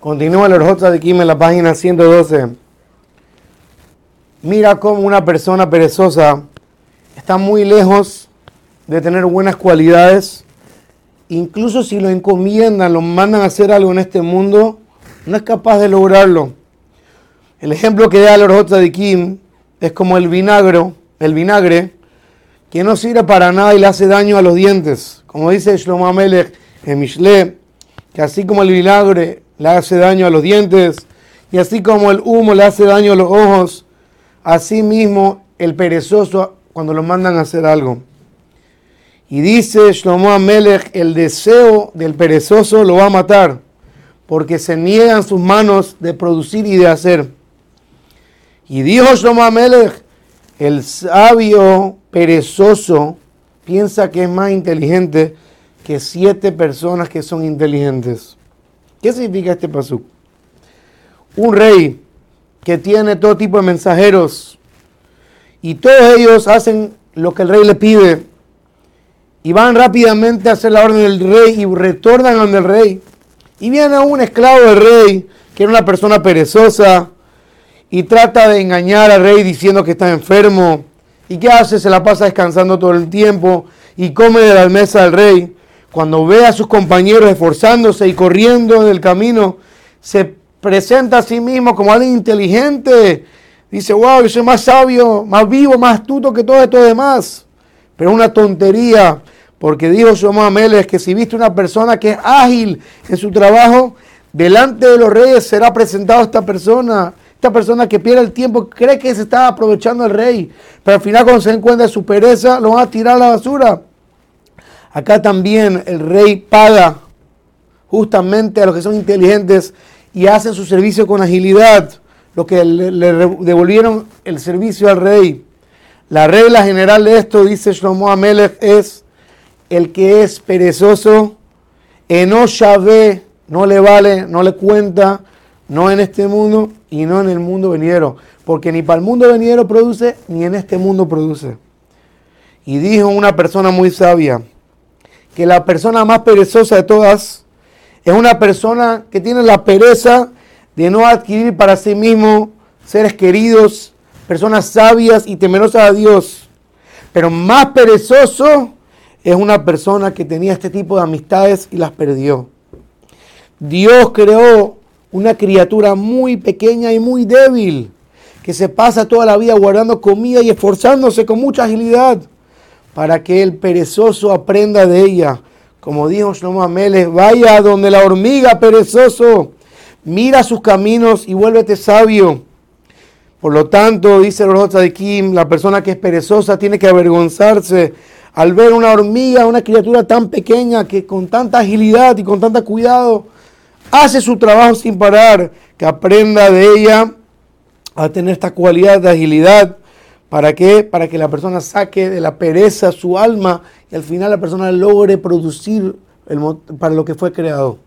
Continúa el Orjota de Kim en la página 112. Mira cómo una persona perezosa está muy lejos de tener buenas cualidades. Incluso si lo encomiendan, lo mandan a hacer algo en este mundo, no es capaz de lograrlo. El ejemplo que da el Orjota de Kim es como el vinagre, el vinagre que no sirve para nada y le hace daño a los dientes. Como dice Shlomo Amelech en Mishle, que así como el vinagre le hace daño a los dientes y así como el humo le hace daño a los ojos, así mismo el perezoso cuando lo mandan a hacer algo. Y dice Shlomo Amelech, el deseo del perezoso lo va a matar, porque se niegan sus manos de producir y de hacer. Y dijo Shlomo Amelech, el sabio perezoso piensa que es más inteligente que siete personas que son inteligentes. ¿Qué significa este pasú? Un rey que tiene todo tipo de mensajeros y todos ellos hacen lo que el rey le pide y van rápidamente a hacer la orden del rey y retornan al del rey. Y viene un esclavo del rey, que era una persona perezosa, y trata de engañar al rey diciendo que está enfermo. ¿Y qué hace? Se la pasa descansando todo el tiempo y come de la mesa del rey cuando ve a sus compañeros esforzándose y corriendo en el camino, se presenta a sí mismo como alguien inteligente. Dice, wow, yo soy más sabio, más vivo, más astuto que todo esto demás. Pero es una tontería, porque dijo Shlomo Ameles que si viste una persona que es ágil en su trabajo, delante de los reyes será presentado esta persona. Esta persona que pierde el tiempo cree que se está aprovechando el rey, pero al final cuando se de su pereza, lo van a tirar a la basura. Acá también el rey paga justamente a los que son inteligentes y hacen su servicio con agilidad, lo que le, devolvieron el servicio al rey. La regla general de esto, dice Shlomo Amelech, es el que es perezoso, eno ve, no le vale, no le cuenta, no en este mundo y no en el mundo venidero, porque ni para el mundo venidero produce, ni en este mundo produce. Y dijo una persona muy sabia, que la persona más perezosa de todas es una persona que tiene la pereza de no adquirir para sí mismo seres queridos, personas sabias y temerosas a Dios. Pero más perezoso es una persona que tenía este tipo de amistades y las perdió. Dios creó una criatura muy pequeña y muy débil, que se pasa toda la vida guardando comida y esforzándose con mucha agilidad para que el perezoso aprenda de ella. Como dijo Shlomo Ameles, vaya donde la hormiga perezoso, mira sus caminos y vuélvete sabio. Por lo tanto, dice el Kim, la persona que es perezosa tiene que avergonzarse al ver una hormiga, una criatura tan pequeña que con tanta agilidad y con tanta cuidado hace su trabajo sin parar, que aprenda de ella a tener esta cualidad de agilidad ¿Para qué? Para que la persona saque de la pereza su alma y al final la persona logre producir el, para lo que fue creado.